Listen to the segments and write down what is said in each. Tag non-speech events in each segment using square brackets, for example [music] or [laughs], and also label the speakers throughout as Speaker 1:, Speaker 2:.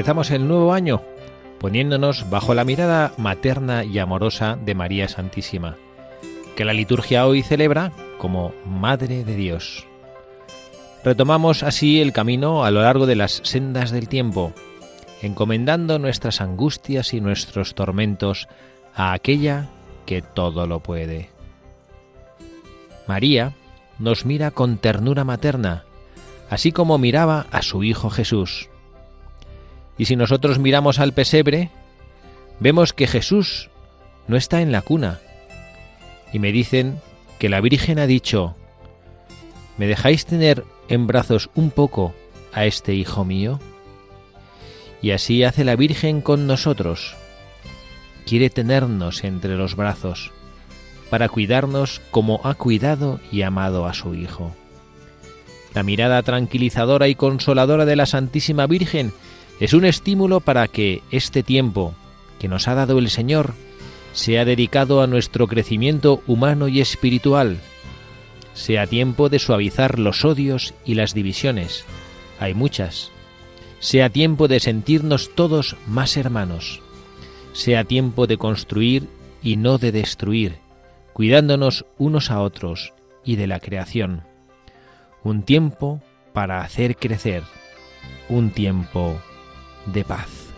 Speaker 1: Empezamos el nuevo año poniéndonos bajo la mirada materna y amorosa de María Santísima, que la liturgia hoy celebra como Madre de Dios. Retomamos así el camino a lo largo de las sendas del tiempo, encomendando nuestras angustias y nuestros tormentos a aquella que todo lo puede. María nos mira con ternura materna, así como miraba a su Hijo Jesús. Y si nosotros miramos al pesebre, vemos que Jesús no está en la cuna. Y me dicen que la Virgen ha dicho, ¿me dejáis tener en brazos un poco a este hijo mío? Y así hace la Virgen con nosotros. Quiere tenernos entre los brazos, para cuidarnos como ha cuidado y amado a su Hijo. La mirada tranquilizadora y consoladora de la Santísima Virgen es un estímulo para que este tiempo que nos ha dado el Señor sea dedicado a nuestro crecimiento humano y espiritual, sea tiempo de suavizar los odios y las divisiones, hay muchas, sea tiempo de sentirnos todos más hermanos, sea tiempo de construir y no de destruir, cuidándonos unos a otros y de la creación, un tiempo para hacer crecer, un tiempo de paz.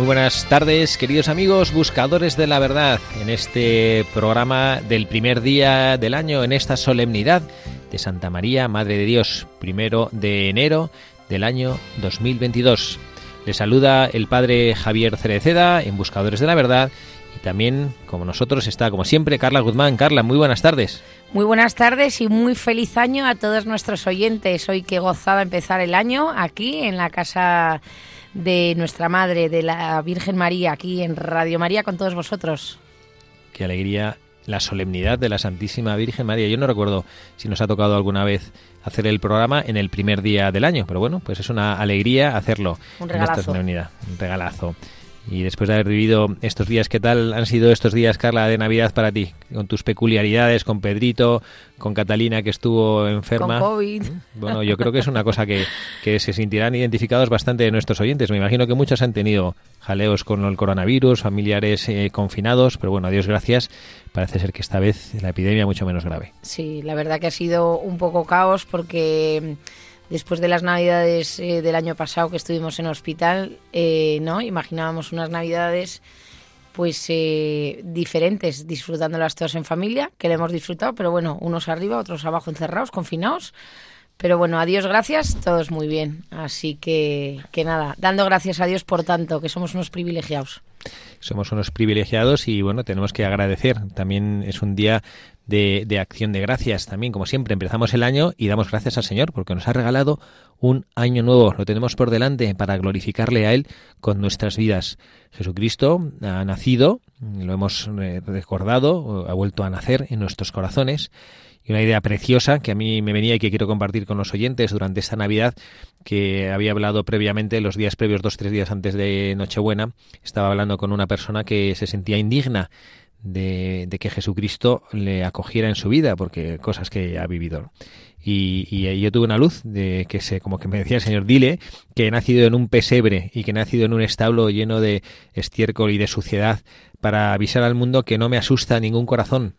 Speaker 1: Muy buenas tardes, queridos amigos, buscadores de la verdad, en este programa del primer día del año, en esta solemnidad de Santa María, Madre de Dios, primero de enero del año 2022. Les saluda el Padre Javier Cereceda en Buscadores de la Verdad y también, como nosotros, está como siempre Carla Guzmán. Carla, muy buenas tardes.
Speaker 2: Muy buenas tardes y muy feliz año a todos nuestros oyentes. Hoy que gozada empezar el año aquí en la casa de nuestra Madre, de la Virgen María, aquí en Radio María con todos vosotros.
Speaker 1: Qué alegría la solemnidad de la Santísima Virgen María. Yo no recuerdo si nos ha tocado alguna vez hacer el programa en el primer día del año, pero bueno, pues es una alegría hacerlo
Speaker 2: un
Speaker 1: en esta solemnidad, un regalazo. Y después de haber vivido estos días, ¿qué tal han sido estos días, Carla, de Navidad para ti? Con tus peculiaridades, con Pedrito, con Catalina, que estuvo enferma.
Speaker 2: Con COVID.
Speaker 1: Bueno, yo creo que es una cosa que, que se sentirán identificados bastante de nuestros oyentes. Me imagino que muchos han tenido jaleos con el coronavirus, familiares eh, confinados, pero bueno, a Dios gracias, parece ser que esta vez la epidemia mucho menos grave.
Speaker 2: Sí, la verdad que ha sido un poco caos porque después de las navidades eh, del año pasado que estuvimos en hospital, eh, ¿no? Imaginábamos unas navidades pues eh, diferentes, disfrutándolas todas en familia, que le hemos disfrutado, pero bueno, unos arriba, otros abajo encerrados, confinados. Pero bueno, a Dios gracias, todos muy bien. Así que, que nada, dando gracias a Dios por tanto, que somos unos privilegiados.
Speaker 1: Somos unos privilegiados y bueno, tenemos que agradecer. También es un día de, acción de gracias también, como siempre, empezamos el año y damos gracias al Señor porque nos ha regalado un año nuevo. Lo tenemos por delante para glorificarle a Él con nuestras vidas. Jesucristo ha nacido, lo hemos eh, recordado, ha vuelto a nacer en nuestros corazones. Y una idea preciosa que a mí me venía y que quiero compartir con los oyentes durante esta Navidad, que había hablado previamente, los días previos, dos, tres días antes de Nochebuena, estaba hablando con una persona que se sentía indigna de, que Jesucristo le acogiera en su vida, porque cosas que ha vivido. Y, yo tuve una luz de que se, como que me decía el Señor, dile que he nacido en un pesebre y que he nacido en un establo lleno de estiércol y de suciedad para avisar al mundo que no me asusta ningún corazón,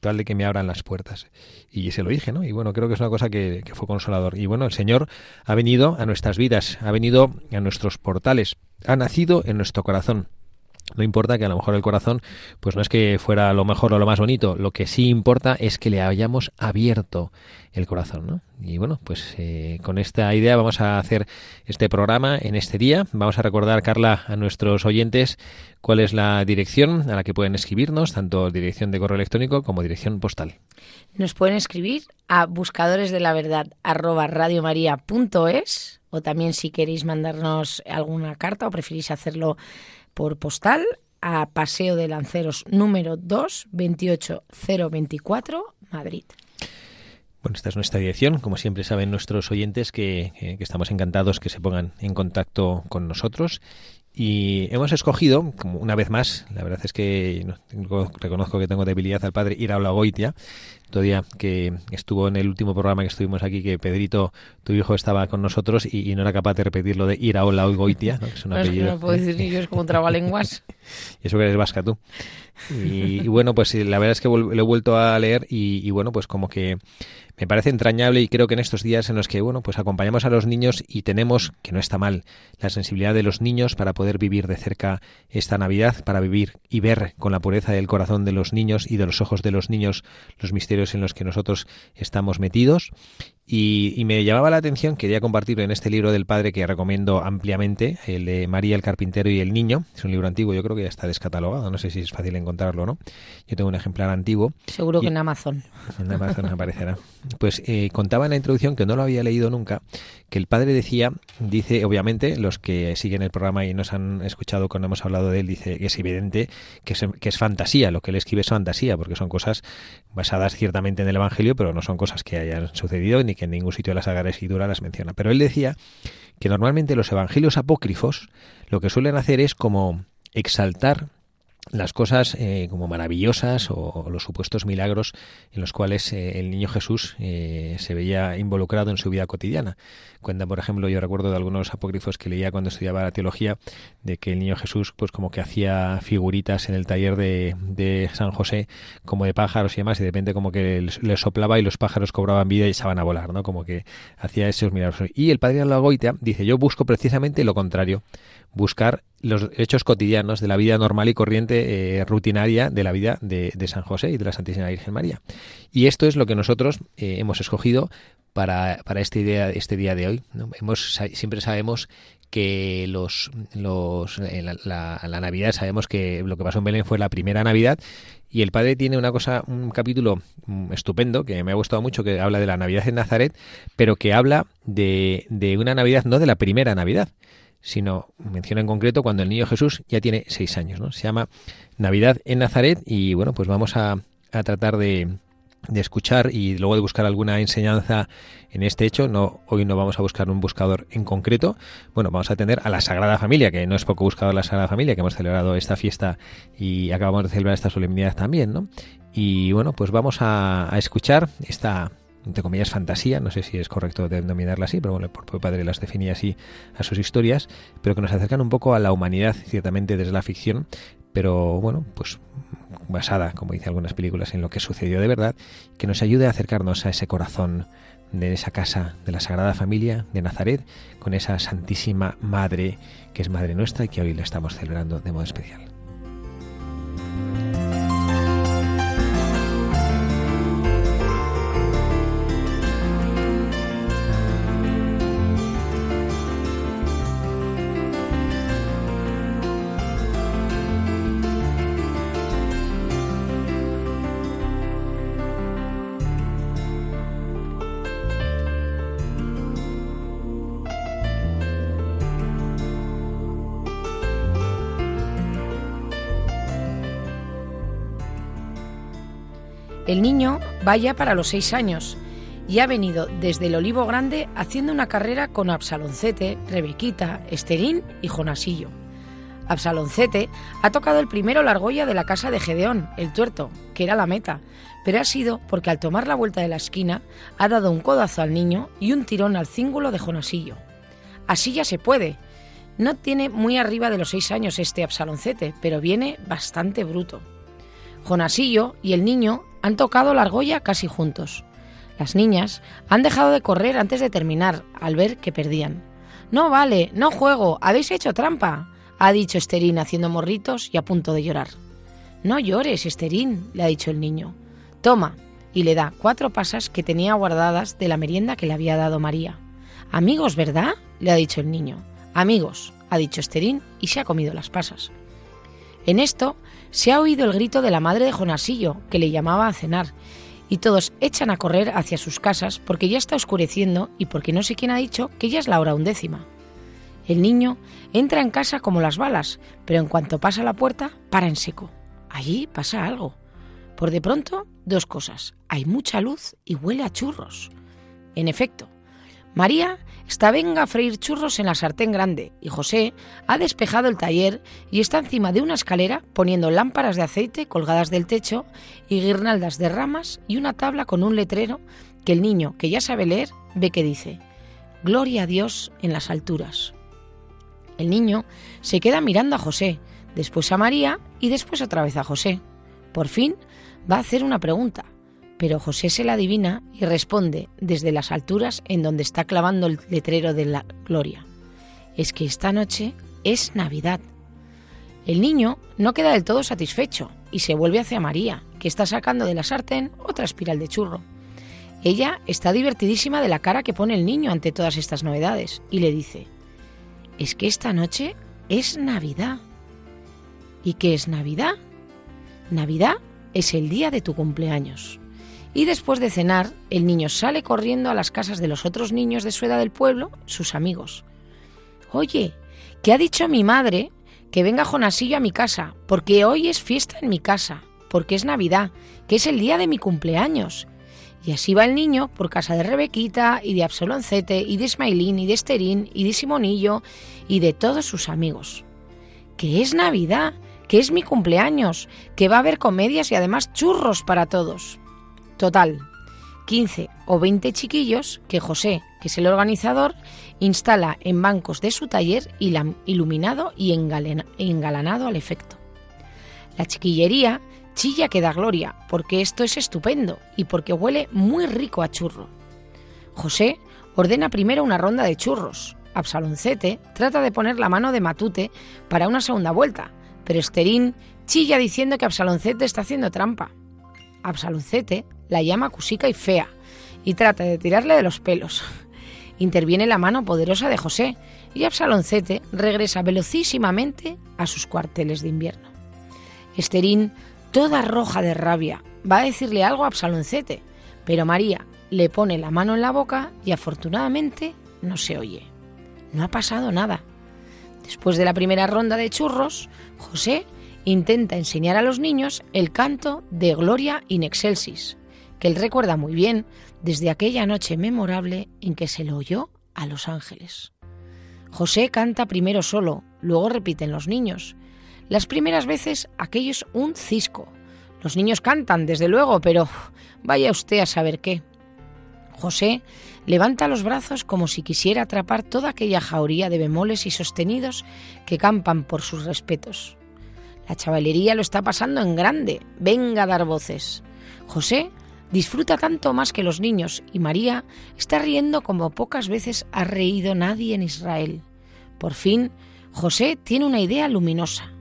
Speaker 1: tal de que me abran las puertas. Y se lo dije, ¿no? Y bueno, creo que es una cosa que, fue consolador. Y bueno, el Señor ha venido a nuestras vidas, ha venido a nuestros portales, ha nacido en nuestro corazón. No importa que a lo mejor el corazón, pues no es que fuera lo mejor o lo más bonito, lo que sí importa es que le hayamos abierto el corazón, ¿no? Y bueno, pues eh, con esta idea vamos a hacer este programa en este día. Vamos a recordar, Carla, a nuestros oyentes cuál es la dirección a la que pueden escribirnos, tanto dirección de correo electrónico como dirección postal.
Speaker 2: Nos pueden escribir a buscadores de la o también si queréis mandarnos alguna carta o preferís hacerlo por postal a Paseo de Lanceros número 2, 28024, Madrid.
Speaker 1: Bueno, esta es nuestra dirección. Como siempre saben nuestros oyentes que, que, estamos encantados que se pongan en contacto con nosotros y hemos escogido, como una vez más, la verdad es que reconozco que tengo debilidad al padre Iraola Goitia, todavía que estuvo en el último programa que estuvimos aquí, que Pedrito, tu hijo, estaba con nosotros y, no era capaz de repetir lo de Iraola Goitia,
Speaker 2: ¿no? es un apellido. no puedo decir ni yo, es como un trabalenguas. [laughs]
Speaker 1: y eso que eres vasca tú. Y, bueno, pues la verdad es que lo he vuelto a leer y, y bueno, pues como que me parece entrañable y creo que en estos días en los que, bueno, pues acompañamos a los niños y tenemos, que no está mal, la sensibilidad de los niños para poder vivir de cerca esta Navidad, para vivir y ver con la pureza del corazón de los niños y de los ojos de los niños los misterios en los que nosotros estamos metidos y, me llamaba la atención, quería compartirlo en este libro del padre que recomiendo ampliamente, el de María el Carpintero y el Niño. Es un libro antiguo, yo creo que ya está descatalogado, no sé si es fácil encontrarlo o no. Yo tengo un ejemplar antiguo.
Speaker 2: Seguro que en Amazon. [laughs]
Speaker 1: En Amazon aparecerá. Pues eh, contaba en la introducción, que no lo había leído nunca, que el padre decía, dice, obviamente, los que siguen el programa y nos han escuchado cuando hemos hablado de él, dice que es evidente que es, que es fantasía, lo que él escribe es fantasía, porque son cosas basadas ciertamente en el Evangelio, pero no son cosas que hayan sucedido ni que en ningún sitio de la Sagrada Escritura las menciona. Pero él decía que normalmente los evangelios apócrifos lo que suelen hacer es como exaltar las cosas eh, como maravillosas o, los supuestos milagros en los cuales eh, el niño Jesús eh, se veía involucrado en su vida cotidiana. Cuenta, por ejemplo, yo recuerdo de algunos apócrifos que leía cuando estudiaba la teología, de que el niño Jesús, pues como que hacía figuritas en el taller de, de San José, como de pájaros y demás, y de repente como que le soplaba y los pájaros cobraban vida y echaban a volar, ¿no? Como que hacía esos milagros. Y el padre Alagoitia dice, yo busco precisamente lo contrario, buscar los hechos cotidianos de la vida normal y corriente, eh, rutinaria de la vida de, San José y de la Santísima Virgen María. Y esto es lo que nosotros eh, hemos escogido para, para este, día, este día de hoy. Hemos, siempre sabemos que los, los la, la, Navidad sabemos que lo que pasó en Belén fue la primera Navidad y el padre tiene una cosa, un capítulo mm, estupendo que me ha gustado mucho que habla de la Navidad en Nazaret, pero que habla de, de una Navidad no de la primera Navidad, sino menciona en concreto cuando el niño Jesús ya tiene seis años. ¿no? Se llama Navidad en Nazaret y bueno, pues vamos a, a tratar de, de escuchar y luego de buscar alguna enseñanza en este hecho. No, hoy no vamos a buscar un buscador en concreto. Bueno, vamos a atender a la Sagrada Familia, que no es poco buscador la Sagrada Familia, que hemos celebrado esta fiesta y acabamos de celebrar esta solemnidad también, ¿no? Y bueno, pues vamos a, a escuchar esta entre comillas, fantasía, no sé si es correcto denominarla así, pero bueno, el propio padre las definía así a sus historias, pero que nos acercan un poco a la humanidad, ciertamente desde la ficción, pero bueno, pues basada, como dice algunas películas, en lo que sucedió de verdad, que nos ayude a acercarnos a ese corazón de esa casa de la Sagrada Familia de Nazaret, con esa Santísima Madre que es Madre nuestra y que hoy la estamos celebrando de modo especial.
Speaker 2: El niño vaya para los seis años y ha venido desde el Olivo Grande haciendo una carrera con Absaloncete, Rebequita, Esterín y Jonasillo. Absaloncete ha tocado el primero la argolla de la casa de Gedeón, el tuerto, que era la meta, pero ha sido porque al tomar la vuelta de la esquina ha dado un codazo al niño y un tirón al cíngulo de Jonasillo. Así ya se puede. No tiene muy arriba de los seis años este Absaloncete, pero viene bastante bruto. Jonasillo y el niño han tocado la argolla casi juntos. Las niñas han dejado de correr antes de terminar, al ver que perdían. No vale, no juego, habéis hecho trampa ha dicho Esterín haciendo morritos y a punto de llorar. No llores, Esterín, le ha dicho el niño. Toma, y le da cuatro pasas que tenía guardadas de la merienda que le había dado María. Amigos, ¿verdad? le ha dicho el niño. Amigos, ha dicho Esterín y se ha comido las pasas. En esto se ha oído el grito de la madre de Jonasillo, que le llamaba a cenar, y todos echan a correr hacia sus casas porque ya está oscureciendo y porque no sé quién ha dicho que ya es la hora undécima. El niño entra en casa como las balas, pero en cuanto pasa la puerta, para en seco. Allí pasa algo. Por de pronto, dos cosas. Hay mucha luz y huele a churros. En efecto, María está venga a freír churros en la sartén grande. Y José ha despejado el taller y está encima de una escalera poniendo lámparas de aceite colgadas del techo y guirnaldas de ramas y una tabla con un letrero que el niño, que ya sabe leer, ve que dice, Gloria a Dios en las alturas el niño se queda mirando a José, después a María y después otra vez a José. Por fin va a hacer una pregunta, pero José se la adivina y responde desde las alturas en donde está clavando el letrero de la gloria. Es que esta noche es Navidad. El niño no queda del todo satisfecho y se vuelve hacia María, que está sacando de la sartén otra espiral de churro. Ella está divertidísima de la cara que pone el niño ante todas estas novedades y le dice, es que esta noche es Navidad. ¿Y qué es Navidad? Navidad es el día de tu cumpleaños. Y después de cenar, el niño sale corriendo a las casas de los otros niños de su edad del pueblo, sus amigos. Oye, ¿qué ha dicho mi madre? Que venga Jonasillo a mi casa, porque hoy es fiesta en mi casa, porque es Navidad, que es el día de mi cumpleaños. Y así va el niño por casa de Rebequita y de Absoloncete y de Ismailín y de Esterín y de Simonillo y de todos sus amigos. Que es Navidad, que es mi cumpleaños, que va a haber comedias y además churros para todos. Total, 15 o 20 chiquillos que José, que es el organizador, instala en bancos de su taller iluminado y engalanado al efecto. La chiquillería chilla que da gloria, porque esto es estupendo y porque huele muy rico a churro. José ordena primero una ronda de churros. Absaloncete trata de poner la mano de Matute para una segunda vuelta, pero Esterín chilla diciendo que Absaloncete está haciendo trampa. Absaloncete la llama cusica y fea y trata de tirarle de los pelos. [laughs] Interviene la mano poderosa de José y Absaloncete regresa velocísimamente a sus cuarteles de invierno. Esterín toda roja de rabia. Va a decirle algo a Absaloncete, pero María le pone la mano en la boca y afortunadamente no se oye. No ha pasado nada. Después de la primera ronda de churros, José intenta enseñar a los niños el canto de Gloria in Excelsis, que él recuerda muy bien desde aquella noche memorable en que se lo oyó a los ángeles. José canta primero solo, luego repiten los niños, las primeras veces aquello es un cisco. Los niños cantan, desde luego, pero vaya usted a saber qué. José levanta los brazos como si quisiera atrapar toda aquella jauría de bemoles y sostenidos que campan por sus respetos. La chavalería lo está pasando en grande. Venga a dar voces. José disfruta tanto más que los niños y María está riendo como pocas veces ha reído nadie en Israel. Por fin, José tiene una idea luminosa.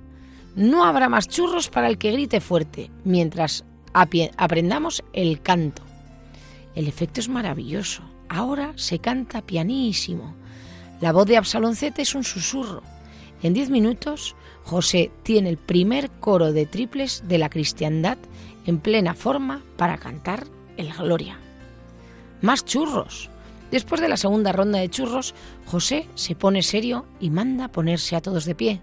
Speaker 2: No habrá más churros para el que grite fuerte, mientras aprendamos el canto. El efecto es maravilloso. Ahora se canta pianísimo. La voz de Absaloncete es un susurro. En diez minutos, José tiene el primer coro de triples de la cristiandad en plena forma para cantar el Gloria. Más churros. Después de la segunda ronda de churros, José se pone serio y manda ponerse a todos de pie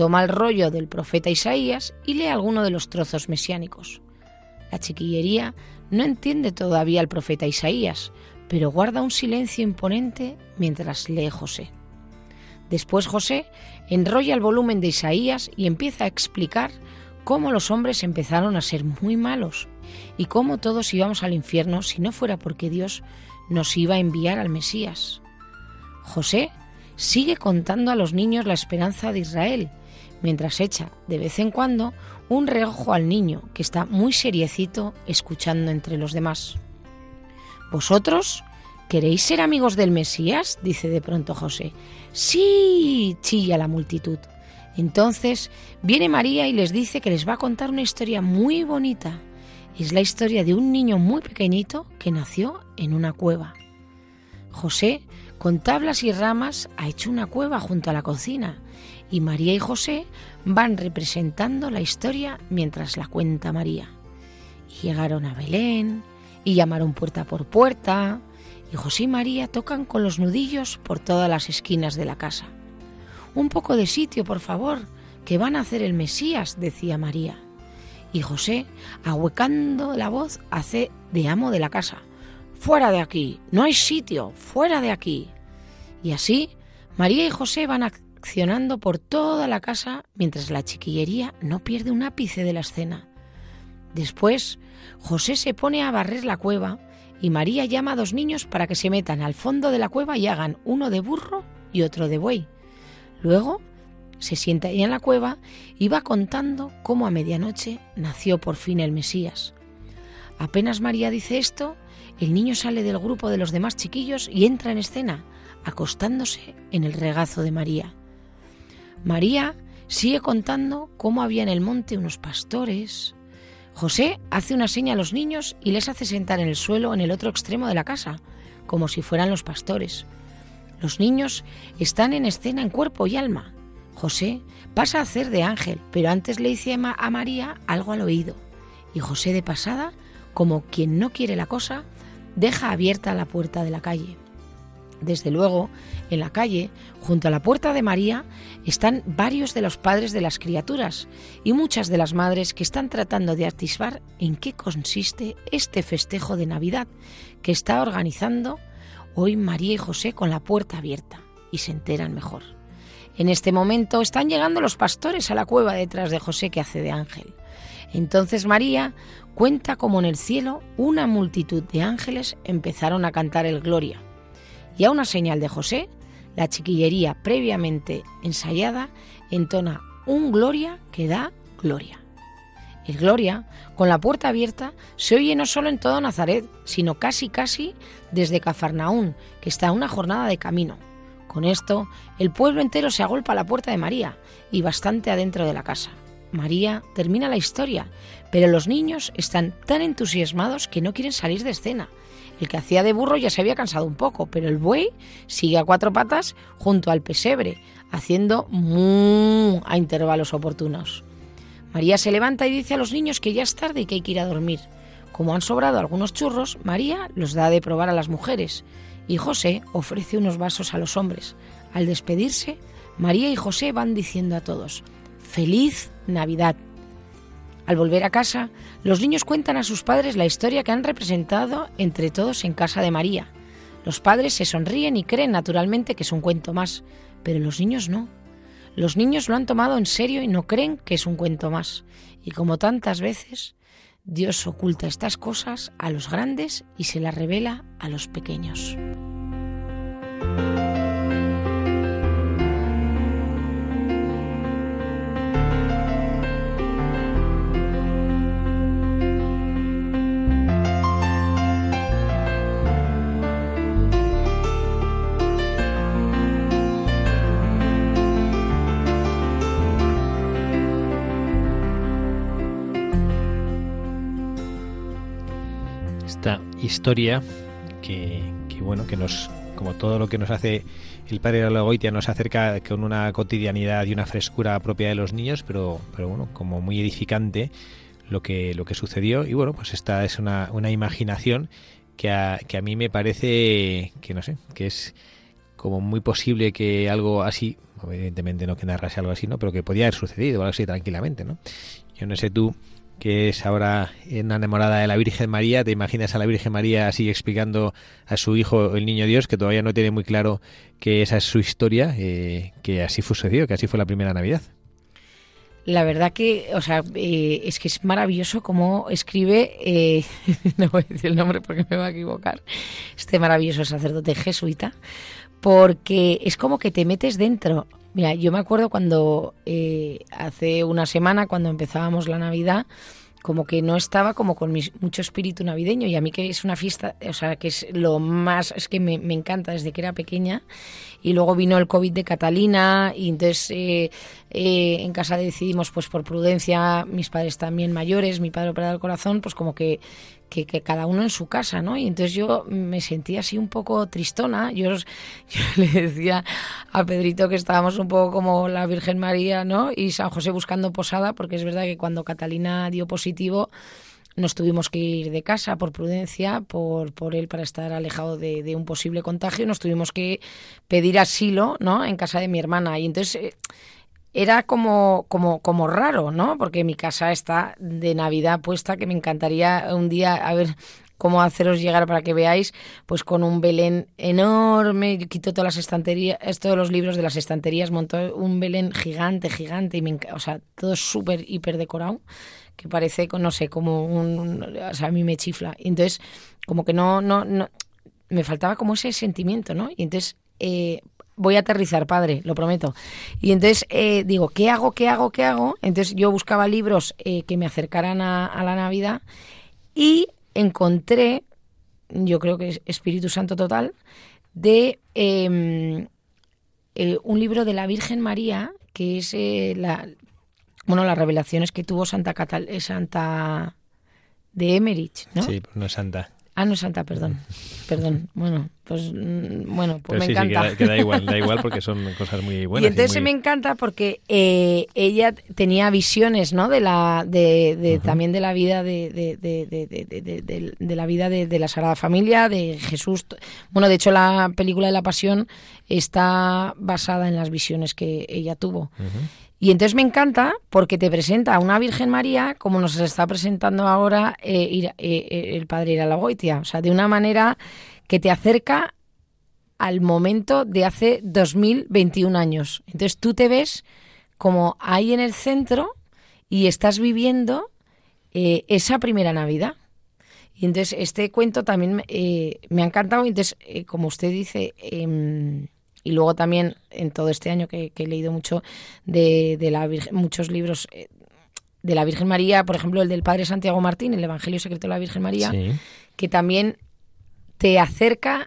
Speaker 2: toma el rollo del profeta Isaías y lee alguno de los trozos mesiánicos. La chiquillería no entiende todavía al profeta Isaías, pero guarda un silencio imponente mientras lee José. Después José enrolla el volumen de Isaías y empieza a explicar cómo los hombres empezaron a ser muy malos y cómo todos íbamos al infierno si no fuera porque Dios nos iba a enviar al Mesías. José sigue contando a los niños la esperanza de Israel, mientras echa de vez en cuando un reojo al niño que está muy seriecito escuchando entre los demás. ¿Vosotros queréis ser amigos del Mesías? dice de pronto José. Sí, chilla la multitud. Entonces viene María y les dice que les va a contar una historia muy bonita. Es la historia de un niño muy pequeñito que nació en una cueva. José, con tablas y ramas, ha hecho una cueva junto a la cocina y María y José van representando la historia mientras la cuenta María. llegaron a Belén y llamaron puerta por puerta y José y María tocan con los nudillos por todas las esquinas de la casa. Un poco de sitio, por favor, que van a hacer el Mesías, decía María. Y José, ahuecando la voz, hace de amo de la casa. Fuera de aquí, no hay sitio, fuera de aquí. Y así, María y José van accionando por toda la casa mientras la chiquillería no pierde un ápice de la escena. Después, José se pone a barrer la cueva y María llama a dos niños para que se metan al fondo de la cueva y hagan uno de burro y otro de buey. Luego se sienta ahí en la cueva y va contando cómo a medianoche nació por fin el Mesías. Apenas María dice esto, el niño sale del grupo de los demás chiquillos y entra en escena, acostándose en el regazo de María. María sigue contando cómo había en el monte unos pastores. José hace una seña a los niños y les hace sentar en el suelo en el otro extremo de la casa, como si fueran los pastores. Los niños están en escena en cuerpo y alma. José pasa a hacer de ángel, pero antes le dice a María algo al oído. Y José de pasada, como quien no quiere la cosa, deja abierta la puerta de la calle. Desde luego, en la calle, junto a la puerta de María, están varios de los padres de las criaturas y muchas de las madres que están tratando de atisbar en qué consiste este festejo de Navidad que está organizando Hoy María y José con la puerta abierta y se enteran mejor. En este momento están llegando los pastores a la cueva detrás de José que hace de ángel. Entonces María cuenta como en el cielo una multitud de ángeles empezaron a cantar el Gloria. Y a una señal de José, la chiquillería previamente ensayada entona un Gloria que da gloria. El Gloria, con la puerta abierta, se oye no solo en todo Nazaret, sino casi casi desde Cafarnaún, que está a una jornada de camino. Con esto, el pueblo entero se agolpa a la puerta de María y bastante adentro de la casa. María termina la historia, pero los niños están tan entusiasmados que no quieren salir de escena. El que hacía de burro ya se había cansado un poco, pero el buey sigue a cuatro patas junto al pesebre, haciendo mu a intervalos oportunos. María se levanta y dice a los niños que ya es tarde y que hay que ir a dormir. Como han sobrado algunos churros, María los da de probar a las mujeres y José ofrece unos vasos a los hombres. Al despedirse, María y José van diciendo a todos, Feliz Navidad. Al volver a casa, los niños cuentan a sus padres la historia que han representado entre todos en casa de María. Los padres se sonríen y creen naturalmente que es un cuento más, pero los niños no. Los niños lo han tomado en serio y no creen que es un cuento más. Y como tantas veces, Dios oculta estas cosas a los grandes y se las revela a los pequeños.
Speaker 1: Historia que, bueno, que nos, como todo lo que nos hace el padre de la Goitia, nos acerca con una cotidianidad y una frescura propia de los niños, pero, pero bueno, como muy edificante lo que, lo que sucedió. Y bueno, pues esta es una, una imaginación que a, que a mí me parece que no sé, que es como muy posible que algo así, evidentemente no que narrase algo así, ¿no? Pero que podía haber sucedido algo así tranquilamente, ¿no? Yo no sé tú que es ahora una enamorada de la Virgen María. ¿Te imaginas a la Virgen María así explicando a su hijo, el niño Dios, que todavía no tiene muy claro que esa es su historia, eh, que así fue sucedido, que así fue la primera Navidad?
Speaker 2: La verdad que, o sea, eh, es que es maravilloso cómo escribe, eh, [laughs] no voy a decir el nombre porque me va a equivocar, este maravilloso sacerdote jesuita, porque es como que te metes dentro. Mira, yo me acuerdo cuando eh, hace una semana, cuando empezábamos la Navidad, como que no estaba como con mucho espíritu navideño y a mí que es una fiesta, o sea, que es lo más, es que me, encanta desde que era pequeña y luego vino el COVID de Catalina y entonces eh, eh, en casa decidimos pues por prudencia, mis padres también mayores, mi padre operado el corazón, pues como que, que, cada uno en su casa, ¿no? Y entonces yo me sentía así un poco tristona. Yo, [laughs] yo, le decía a Pedrito que estábamos un poco como la Virgen María, ¿no? Y San José buscando posada, porque es verdad que cuando Catalina dio positivo, nos tuvimos que ir de casa por prudencia, por, por él para estar alejado de, un posible contagio. Nos tuvimos que pedir asilo, ¿no? En casa de mi hermana. Y entonces eh, era como, como, como raro, ¿no? Porque mi casa está de Navidad puesta, que me encantaría un día a ver cómo haceros llegar para que veáis, pues con un Belén enorme, yo quito todas las estanterías, todos los libros de las estanterías, monto un Belén gigante, gigante, y me, o sea, todo súper, hiper decorado que parece, no sé, como un, o sea, a mí me chifla. Entonces, como que no, no, no, me faltaba como ese sentimiento, ¿no? Y entonces, eh, voy a aterrizar, padre, lo prometo. Y entonces eh, digo, ¿qué hago, qué hago, qué hago? Entonces yo buscaba libros eh, que me acercaran a, la Navidad y encontré, yo creo que es Espíritu Santo total, de em, un libro de la Virgen María, que es la, bueno, las revelaciones que tuvo Santa Catal eh, Santa de Emerich, ¿no?
Speaker 1: Sí, no es Santa.
Speaker 2: Ah, no es Santa, perdón. Perdón. [laughs] Bueno, pues mm, bueno, pues me encanta.
Speaker 1: Sí, da igual, da igual porque son [laughs] cosas muy buenas.
Speaker 2: Y entonces me encanta porque eh, ella tenía visiones, ¿no? De la, de, también de la vida de, de, de la vida de, la Sagrada Familia, de Jesús. Bueno, de hecho la película de la Pasión está basada en las visiones que ella tuvo. Y entonces me encanta porque te presenta a una Virgen María como nos está presentando ahora eh, eh, eh, el Padre Iralagoitia. O sea, de una manera que te acerca al momento de hace 2021 años. Entonces tú te ves como ahí en el centro y estás viviendo esa primera Navidad. Y entonces este cuento también me ha encantado. Entonces, como usted dice, em, y luego también en todo este año que, he leído mucho de, la muchos libros eh, de la Virgen María, por ejemplo el del Padre Santiago Martín, el Evangelio Secreto de la Virgen María, que también te acerca,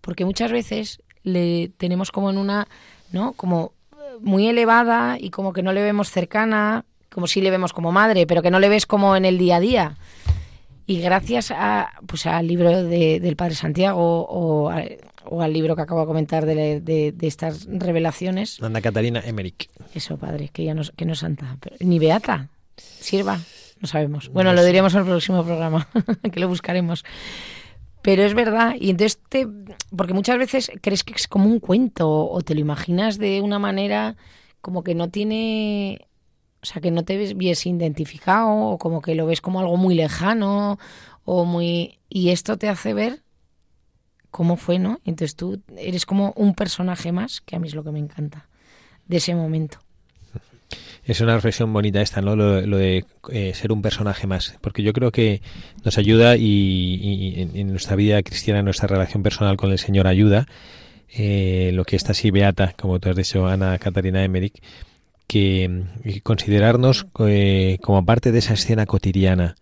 Speaker 2: porque muchas veces le tenemos como en una, ¿no? Como muy elevada y como que no le vemos cercana, como si le vemos como madre, pero que no le ves como en el día a día. Y gracias a, pues al libro del Padre Santiago o o al libro que acabo de comentar de, de, estas revelaciones.
Speaker 1: Ana Catalina Emmerich.
Speaker 2: Eso, padre, que ya no, que no es santa. ni Beata. Sirva. No sabemos. Bueno, lo diremos en el próximo programa, [laughs] que lo buscaremos. Pero es verdad, y entonces te, porque muchas veces crees que es como un cuento o te lo imaginas de una manera como que no tiene, o sea, que no te ves bien identificado o como que lo ves como algo muy lejano o muy y esto te hace ver cómo fue, ¿no? Entonces tú eres como un personaje más, que a mí es lo que me encanta, de ese momento.
Speaker 1: Es una reflexión bonita esta, ¿no? Lo, de eh, ser un personaje más, porque yo creo que nos ayuda y, en nuestra vida cristiana, nuestra relación personal con el Señor ayuda, eh, lo que está así beata, como tú has dicho, Ana Catarina Emmerich, que, considerarnos eh, como parte de esa escena cotidiana,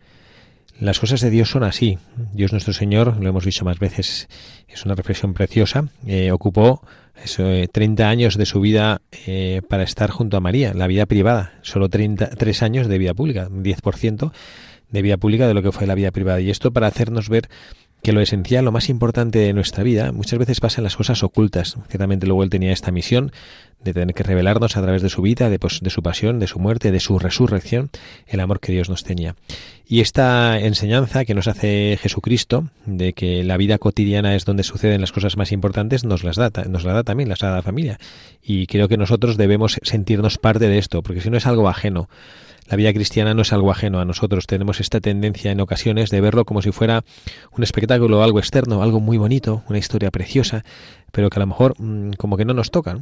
Speaker 1: las cosas de Dios son así. Dios nuestro Señor, lo hemos dicho más veces, es una reflexión preciosa. Eh, ocupó eso, 30 eh, años de su vida eh, para estar junto a María, la vida privada. Solo 30, 3 años de vida pública, 10% de vida pública de lo que fue la vida privada. Y esto para hacernos ver que lo esencial, lo más importante de nuestra vida, muchas veces pasa en las cosas ocultas. Ciertamente luego él tenía esta misión de tener que revelarnos a través de su vida, de, pues, de su pasión, de su muerte, de su resurrección, el amor que Dios nos tenía. Y esta enseñanza que nos hace Jesucristo, de que la vida cotidiana es donde suceden las cosas más importantes, nos las da, nos la da también, las da la familia. Y creo que nosotros debemos sentirnos parte de esto, porque si no es algo ajeno. La vida cristiana no es algo ajeno a nosotros. Tenemos esta tendencia en ocasiones de verlo como si fuera un espectáculo, algo externo, algo muy bonito, una historia preciosa, pero que a lo mejor mm, como que no nos toca.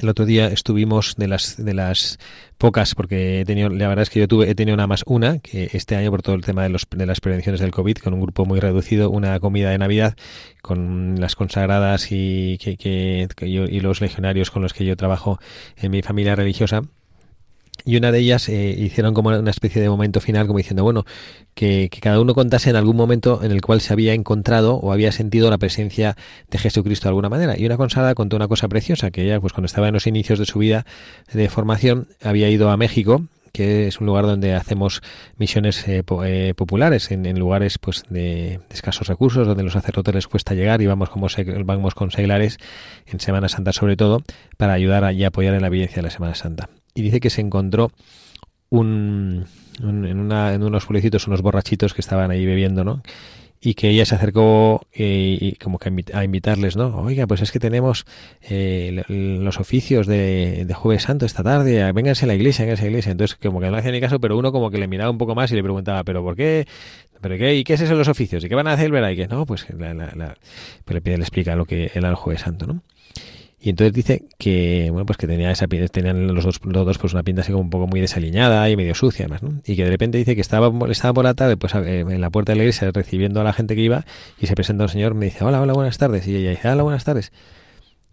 Speaker 1: El otro día estuvimos de las de las pocas, porque he tenido, la verdad es que yo tuve, he tenido una más una, que este año por todo el tema de, los, de las prevenciones del COVID, con un grupo muy reducido, una comida de Navidad con las consagradas y, que, que, y los legionarios con los que yo trabajo en mi familia religiosa y una de ellas eh, hicieron como una especie de momento final, como diciendo, bueno, que, cada uno contase en algún momento en el cual se había encontrado o había sentido la presencia de Jesucristo de alguna manera. Y una consagrada contó una cosa preciosa, que ella, pues cuando estaba en los inicios de su vida de formación, había ido a México, que es un lugar donde hacemos misiones eh, eh, populares en, lugares pues de, escasos recursos donde los sacerdotes les cuesta llegar y vamos como vamos con seglares en Semana Santa sobre todo para ayudar y apoyar en la evidencia de la Semana Santa y dice que se encontró un, en, una, en unos pueblecitos unos borrachitos que estaban ahí bebiendo, ¿no? y que ella se acercó eh, y como que a invitarles, ¿no? Oiga, pues es que tenemos eh, los oficios de, de, Jueves Santo esta tarde, vénganse a la iglesia, vénganse a la iglesia. Entonces, como que no hacía ni caso, pero uno como que le miraba un poco más y le preguntaba, ¿pero por qué? ¿Pero qué? ¿Y qué es eso de los oficios? ¿Y qué van a hacer verano? Y que no, pues la, la, la, pero le explica lo que era el Jueves Santo, ¿no? Y entonces dice que, bueno, pues que tenía esa tenían los dos, pues una pinta así como un poco muy desaliñada y medio sucia además, ¿no? Y que de repente dice que estaba, estaba por la tarde, pues en la puerta de la iglesia recibiendo a la gente que iba y se presenta un señor, me dice, hola, hola, buenas tardes. Y ella dice, hola, buenas tardes.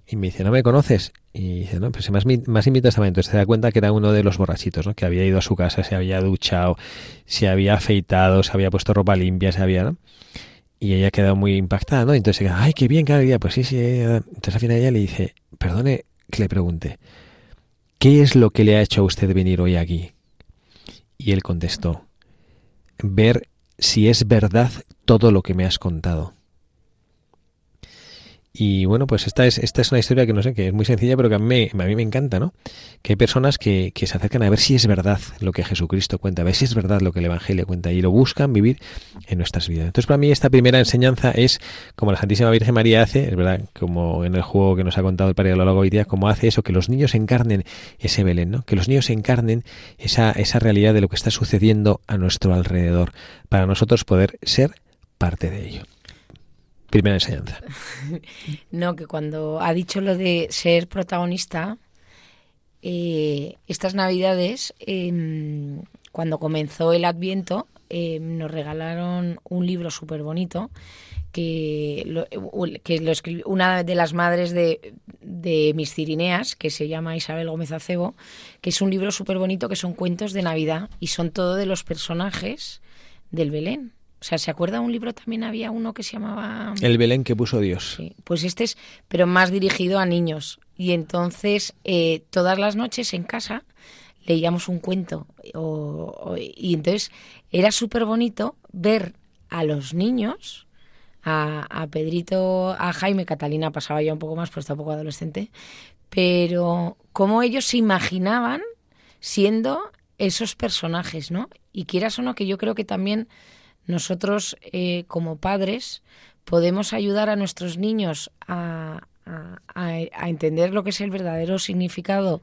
Speaker 1: Y me dice, ¿no me conoces? Y dice, no, pues más, más invita esta Entonces se da cuenta que era uno de los borrachitos, ¿no? Que había ido a su casa, se había duchado, se había afeitado, se había puesto ropa limpia, se había, ¿no? Y ella quedó muy impactada, ¿no? Entonces, ay, qué bien, cada día. Pues sí, sí. Entonces al final ella le dice, perdone que le pregunte, ¿qué es lo que le ha hecho a usted venir hoy aquí? Y él contestó, ver si es verdad todo lo que me has contado. Y bueno, pues esta es, esta es una historia que no sé, que es muy sencilla, pero que a mí a mí me encanta, ¿no? Que hay personas que, que se acercan a ver si es verdad lo que Jesucristo cuenta, a ver si es verdad lo que el Evangelio cuenta y lo buscan vivir en nuestras vidas. Entonces, para mí esta primera enseñanza es, como la Santísima Virgen María hace, es verdad, como en el juego que nos ha contado el Padre Logo hoy día, como hace eso, que los niños encarnen ese Belén, ¿no? Que los niños encarnen esa, esa realidad de lo que está sucediendo a nuestro alrededor, para nosotros poder ser parte de ello. Primera enseñanza. [laughs]
Speaker 2: no, que cuando ha dicho lo de ser protagonista, eh, estas navidades, em, cuando comenzó el Adviento, em, nos regalaron un libro súper bonito que lo, que lo escribió una de las madres de, de mis cirineas, que se llama Isabel Gómez Acebo, que es un libro súper bonito que son cuentos de Navidad y son todo de los personajes del Belén. O sea, ¿se acuerda un libro también había uno que se llamaba
Speaker 1: El Belén que puso Dios?
Speaker 2: Sí, pues este es, pero más dirigido a niños. Y entonces eh, todas las noches en casa leíamos un cuento y entonces era súper bonito ver a los niños, a, a, Pedrito, a Jaime, Catalina pasaba ya un poco más, pues está un poco adolescente, pero cómo ellos se imaginaban siendo esos personajes, ¿no? Y quieras o no, que yo creo que también nosotros eh, como padres podemos ayudar a nuestros niños a, entender lo que es el verdadero significado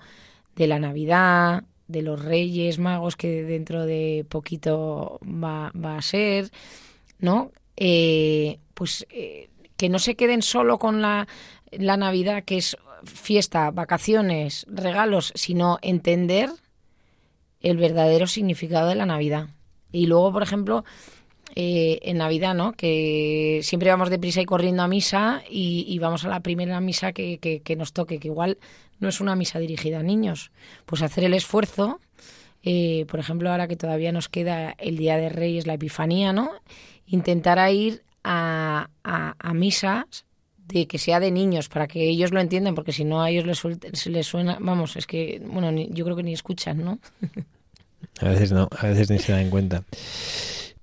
Speaker 2: de la Navidad, de los Reyes Magos que dentro de poquito va, a ser, ¿no? Eh, pues eh, que no se queden solo con la Navidad, que es fiesta, vacaciones, regalos, sino entender el verdadero significado de la Navidad. Y luego, por ejemplo, eh, en Navidad, ¿no? Que siempre vamos deprisa y corriendo a misa y, vamos a la primera misa que, que, nos toque, que igual no es una misa dirigida a niños. Pues hacer el esfuerzo, eh, por ejemplo, ahora que todavía nos queda el Día de Reyes, la Epifanía, ¿no? Intentar ir a, a, misas de que sea de niños para que ellos lo entiendan porque si no a ellos les, les suena vamos es que bueno yo creo que ni escuchan no [laughs]
Speaker 1: a veces no a veces ni se dan cuenta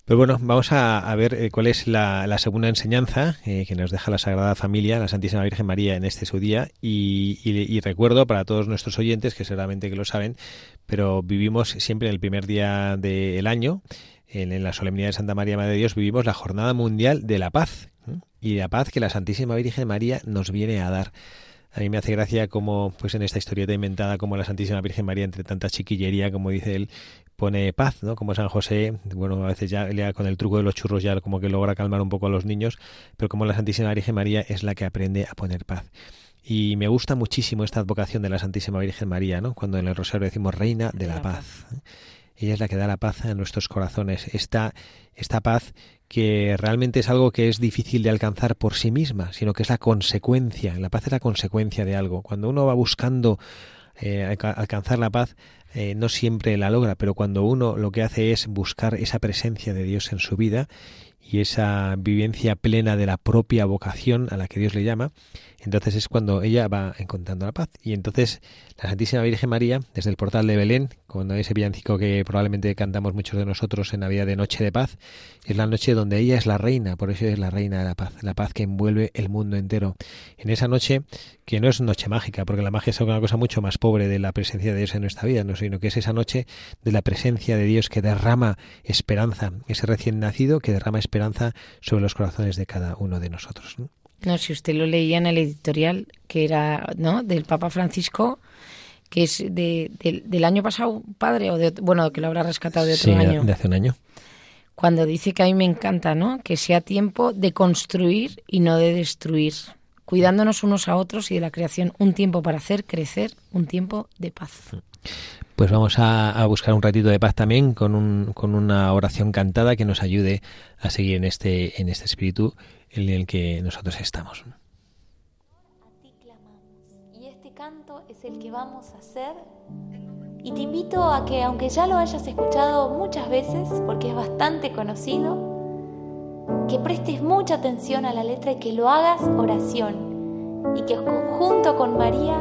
Speaker 1: Pues bueno, vamos a, ver eh, cuál es la, segunda enseñanza eh, que nos deja la Sagrada Familia, la Santísima Virgen María, en este su día. Y, recuerdo para todos nuestros oyentes, que seguramente que lo saben, pero vivimos siempre en el primer día del año, en, la solemnidad de Santa María Madre de Dios, vivimos la Jornada Mundial de la Paz. Y la paz que la Santísima Virgen María nos viene a dar. A mí me hace gracia como, pues en esta historieta inventada, como la Santísima Virgen María, entre tanta chiquillería, como dice él, pone paz, ¿no? Como San José, bueno, a veces ya, con el truco de los churros ya como que logra calmar un poco a los niños, pero como la Santísima Virgen María es la que aprende a poner paz. Y me gusta muchísimo esta advocación de la Santísima Virgen María, ¿no? Cuando en el rosario decimos Reina de la, paz. Ella es la que da la paz a nuestros corazones. Esta, esta paz que realmente es algo que es difícil de alcanzar por sí misma, sino que es la consecuencia. La paz es la consecuencia de algo. Cuando uno va buscando eh, alcanzar la paz, eh, no siempre la logra, pero cuando uno lo que hace es buscar esa presencia de Dios en su vida y esa vivencia plena de la propia vocación a la que Dios le llama, entonces es cuando ella va encontrando la paz. Y entonces la Santísima Virgen María, desde el portal de Belén, cuando ese villancico que probablemente cantamos muchos de nosotros en Navidad de Noche de Paz, es la noche donde ella es la reina, por eso es la reina de la paz, la paz que envuelve el mundo entero. En esa noche, que no es noche mágica, porque la magia es una cosa mucho más pobre de la presencia de Dios en nuestra vida, no sino que es esa noche de la presencia de Dios que derrama esperanza, ese recién nacido que derrama esperanza sobre los corazones de cada uno de nosotros.
Speaker 2: No, si usted lo leía en el editorial, que era ¿no? del Papa Francisco, que es de, del año pasado, padre, o de, bueno, que lo habrá rescatado de otro año.
Speaker 1: de hace un año.
Speaker 2: Cuando dice que a mí me encanta, ¿no? Que sea tiempo de construir y no de destruir, cuidándonos unos a otros y de la creación, un tiempo para hacer crecer, un tiempo de paz.
Speaker 1: Pues vamos a, a buscar un ratito de paz también con, un, con una oración cantada que nos ayude a seguir en este, en este espíritu en el que nosotros estamos.
Speaker 3: A ti clamamos y este canto es el que vamos a hacer y te invito a que aunque ya lo hayas escuchado muchas veces porque es bastante conocido, que prestes mucha atención a la letra y que lo hagas oración y que junto con María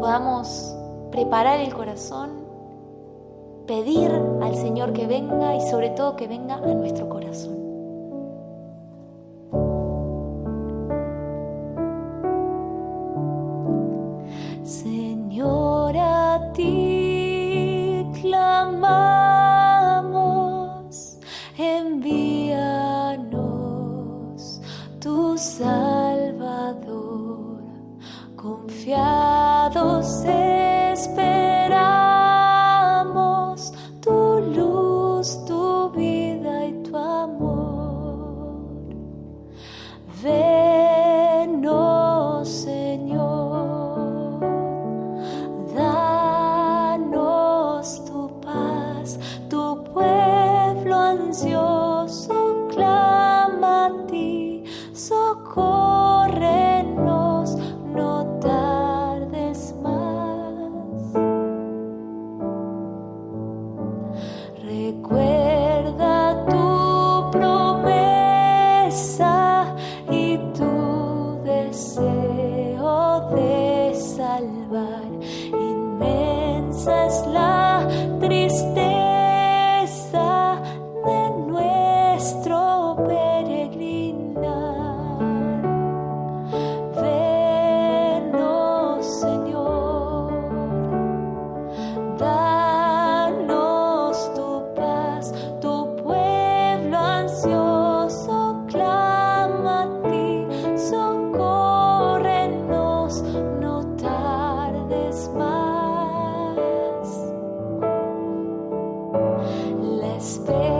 Speaker 3: podamos preparar el corazón, pedir al Señor que venga y sobre todo que venga a nuestro corazón.
Speaker 1: stay.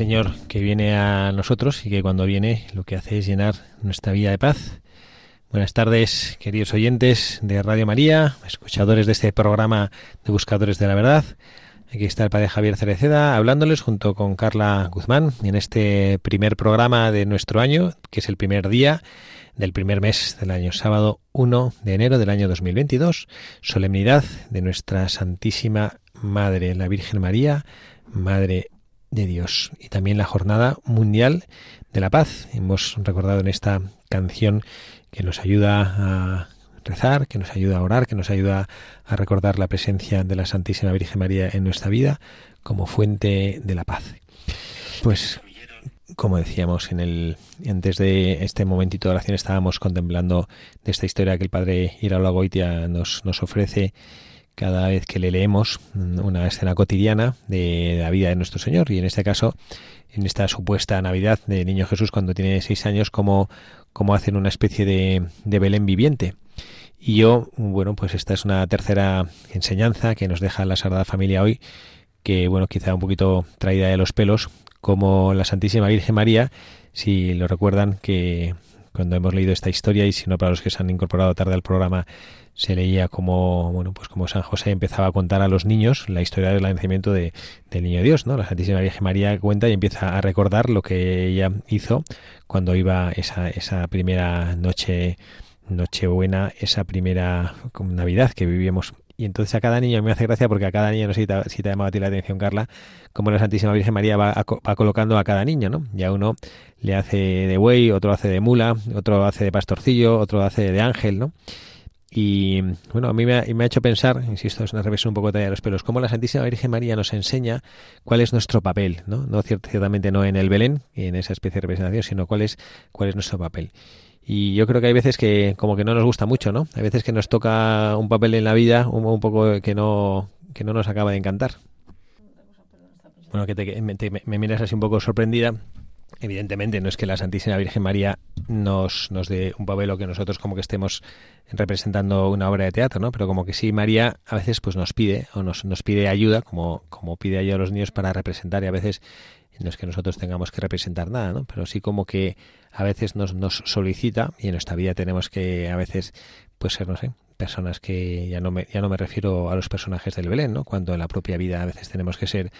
Speaker 1: Señor que viene a nosotros y que cuando viene lo que hace es llenar nuestra vida de paz. Buenas tardes, queridos oyentes de Radio María, escuchadores de este programa de Buscadores de la Verdad. Aquí está el padre Javier Cereceda hablándoles junto con Carla Guzmán en este primer programa de nuestro año, que es el primer día del primer mes del año, sábado 1 de enero del año 2022, solemnidad de nuestra Santísima Madre, la Virgen María, Madre de Dios. Y también la Jornada Mundial de la Paz. Hemos recordado en esta canción que nos ayuda a rezar, que nos ayuda a orar, que nos ayuda a recordar la presencia de la Santísima Virgen María en nuestra vida como fuente de la paz. Pues como decíamos en el antes de este momentito de oración estábamos contemplando de esta historia que el padre Iralo Goitia nos, nos ofrece cada vez que le leemos una escena cotidiana de la vida de nuestro Señor y en este caso en esta supuesta Navidad de Niño Jesús cuando tiene seis años como, como hacen una especie de, de Belén viviente. Y yo, bueno, pues esta es una tercera enseñanza que nos deja la Sagrada Familia hoy, que bueno, quizá un poquito traída de los pelos, como la Santísima Virgen María, si lo recuerdan que cuando hemos leído esta historia y si no para los que se han incorporado tarde al programa se leía como bueno pues como San José empezaba a contar a los niños la historia del nacimiento de, del niño Dios no la Santísima Virgen María cuenta y empieza a recordar lo que ella hizo cuando iba esa esa primera noche Nochebuena, esa primera Navidad que vivíamos y entonces a cada niño me hace gracia porque a cada niño, no sé si te, si ha llamado a ti la atención, Carla, como la Santísima Virgen María va, va, colocando a cada niño, ¿no? Ya uno le hace de buey, otro hace de mula, otro hace de pastorcillo, otro hace de ángel, ¿no? Y bueno, a mí me ha, hecho pensar, insisto, es una revisión un poco de los pelos, cómo la Santísima Virgen María nos enseña cuál es nuestro papel, ¿no? No ciertamente no en el Belén, en esa especie de representación, sino cuál es, cuál es nuestro papel. Y yo creo que hay veces que como que no nos gusta mucho, ¿no? Hay veces que nos toca un papel en la vida un, poco que no, que no nos acaba de encantar. Bueno, que te, me miras así un poco sorprendida Evidentemente no es que la Santísima Virgen María nos, nos dé un papel o que nosotros como que estemos representando una obra de teatro, ¿no? Pero como que sí, María a veces pues nos pide o nos, nos pide ayuda, como, como pide ayuda a los niños para representar y a veces no es que nosotros tengamos que representar nada, ¿no? Pero sí como que a veces nos, nos solicita y en nuestra vida tenemos que a veces pues ser, no sé, personas que ya no me, ya no me refiero a los personajes del Belén, ¿no? Cuando en la propia vida a veces tenemos que ser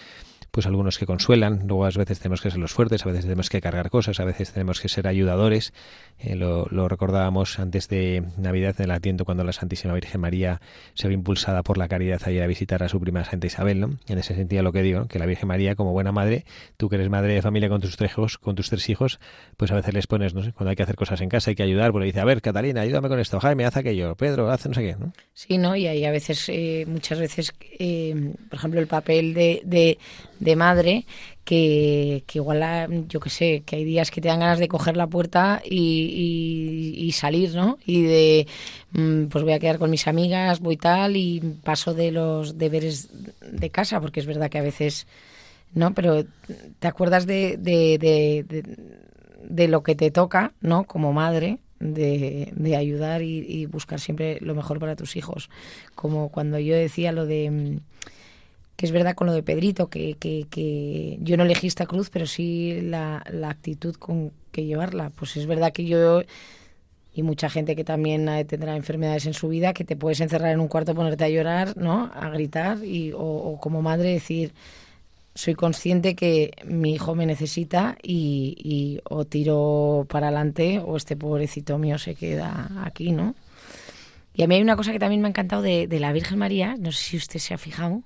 Speaker 1: pues algunos que consuelan, luego a veces tenemos que ser los fuertes, a veces tenemos que cargar cosas, a veces tenemos que ser ayudadores. Eh, lo, recordábamos antes de Navidad en el atiento cuando la Santísima Virgen María se ve impulsada por la caridad a ir a visitar a su prima Santa Isabel, ¿no? En ese sentido lo que digo, que la Virgen María como buena madre, tú que eres madre de familia con tus tres hijos, con tus tres hijos, pues a veces les pones, no sé, cuando hay que hacer cosas en casa hay que ayudar, pues le dice, a ver, Catalina, ayúdame con esto, Jaime, haz aquello, Pedro, haz no sé qué, ¿no?
Speaker 2: Sí, ¿no? Y hay a veces, eh, muchas veces, eh, por ejemplo, el papel de, de de madre que, que igual, yo que sé, que hay días que te dan ganas de coger la puerta y, y, salir, ¿no? Y de, mm, pues voy a quedar con mis amigas, voy tal, y paso de los deberes de casa, porque es verdad que a veces, ¿no? Pero te acuerdas de, de, de, de, lo que te toca, ¿no? Como madre, de, de, ayudar y, y, buscar siempre lo mejor para tus hijos. Como cuando yo decía lo de mm, que es verdad con lo de Pedrito, que, que, yo no elegí esta cruz, pero sí la, la, actitud con que llevarla. Pues es verdad que yo y mucha gente que también tendrá enfermedades en su vida, que te puedes encerrar en un cuarto, ponerte a llorar, ¿no? A gritar y, o, como madre decir, soy consciente que mi hijo me necesita y, y, o tiro para adelante o este pobrecito mío se queda aquí, ¿no? Y a mí hay una cosa que también me ha encantado de, de la Virgen María, no sé si usted se ha fijado,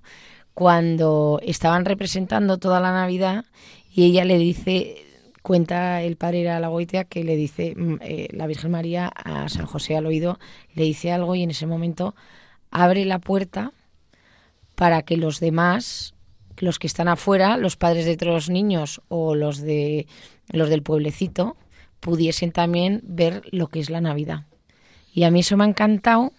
Speaker 2: cuando estaban representando toda la Navidad y ella le dice, cuenta el padre a la goitea que le dice mm, eh, la Virgen María a San José al oído, le dice algo y en ese momento abre la puerta para que los demás, los que están afuera, los padres de otros niños o los de los del pueblecito, pudiesen también ver lo que es la Navidad. Y a mí eso me ha encantado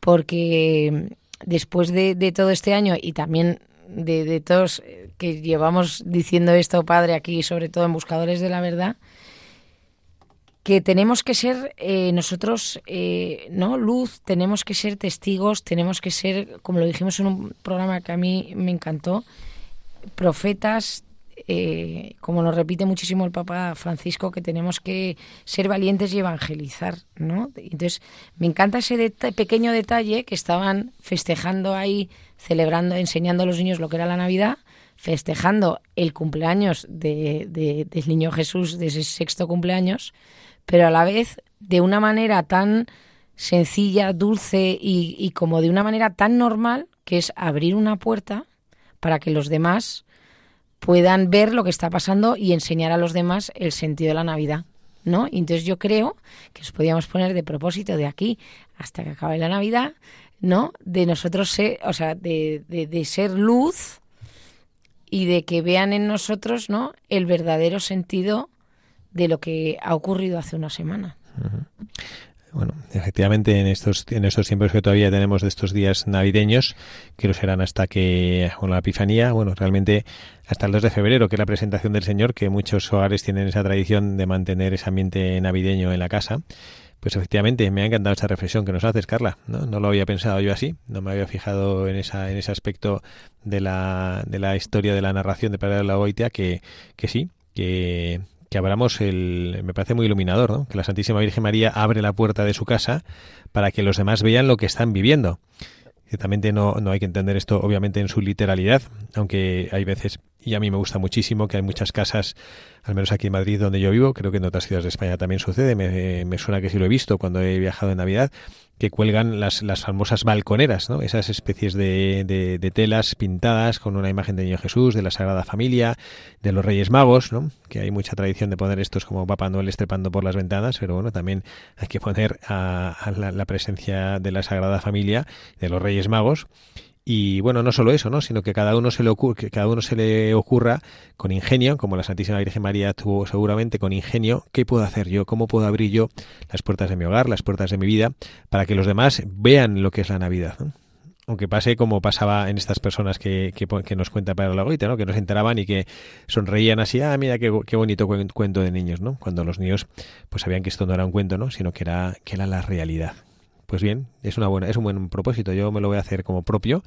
Speaker 2: porque después de, todo este año y también de, todos que llevamos diciendo esto, padre, aquí, sobre todo en Buscadores de la Verdad, que tenemos que ser eh, nosotros, eh, ¿no? Luz, tenemos que ser testigos, tenemos que ser, como lo dijimos en un programa que a mí me encantó, profetas, eh, como nos repite muchísimo el Papa Francisco, que tenemos que ser valientes y evangelizar, ¿no? Entonces, me encanta ese pequeño detalle que estaban festejando ahí, celebrando, enseñando a los niños lo que era la Navidad, festejando el cumpleaños de, del niño Jesús, de ese sexto cumpleaños, pero a la vez de una manera tan sencilla, dulce y, y como de una manera tan normal, que es abrir una puerta para que los demás puedan ver lo que está pasando y enseñar a los demás el sentido de la Navidad. ¿No? Y entonces yo creo que nos podíamos poner de propósito de aquí hasta que acabe la Navidad, ¿no? De nosotros ser, o sea, de, de, ser luz y de que vean en nosotros, ¿no? El verdadero sentido de lo que ha ocurrido hace una semana.
Speaker 1: Bueno, efectivamente en estos en estos tiempos que todavía tenemos de estos días navideños, que no serán hasta que con la Epifanía, bueno, realmente hasta el 2 de febrero, que es la presentación del Señor, que muchos hogares tienen esa tradición de mantener ese ambiente navideño en la casa. Pues efectivamente, me ha encantado esta reflexión que nos haces, Carla. ¿no? no lo había pensado yo así, no me había fijado en, esa, en ese aspecto de la, de la historia de la narración de Pedro de la Boitia, que, que sí, que, que abramos el, me parece muy iluminador, ¿no? que la Santísima Virgen María abre la puerta de su casa para que los demás vean lo que están viviendo. Ciertamente no, no hay que entender esto obviamente en su literalidad, aunque hay veces, y a mí me gusta muchísimo, que hay muchas casas, al menos aquí en Madrid donde yo vivo, creo que en otras ciudades de España también sucede, me, me suena que sí lo he visto cuando he viajado en Navidad, que cuelgan las, las famosas balconeras, ¿no? esas especies de, de, telas pintadas con una imagen de Niño Jesús, de la Sagrada Familia, de los Reyes Magos, ¿no? que hay mucha tradición de poner estos como Papá Noel estrepando por las ventanas, pero bueno, también hay que poner a, la, la, presencia de la Sagrada Familia, de los Reyes Magos, y bueno, no solo eso, ¿no? sino que cada uno se le ocurra, que cada uno se le ocurra con ingenio, como la Santísima Virgen María tuvo seguramente con ingenio, ¿qué puedo hacer yo? ¿Cómo puedo abrir yo las puertas de mi hogar, las puertas de mi vida, para que los demás vean lo que es la Navidad? aunque pase como pasaba en estas personas que, que, nos cuenta para la Goita, ¿no? que no se enteraban y que sonreían así, ah, mira qué, qué, bonito cuento de niños, ¿no? Cuando los niños pues sabían que esto no era un cuento, ¿no? sino que era, que era la realidad. Pues bien, es una buena, es un buen propósito. Yo me lo voy a hacer como propio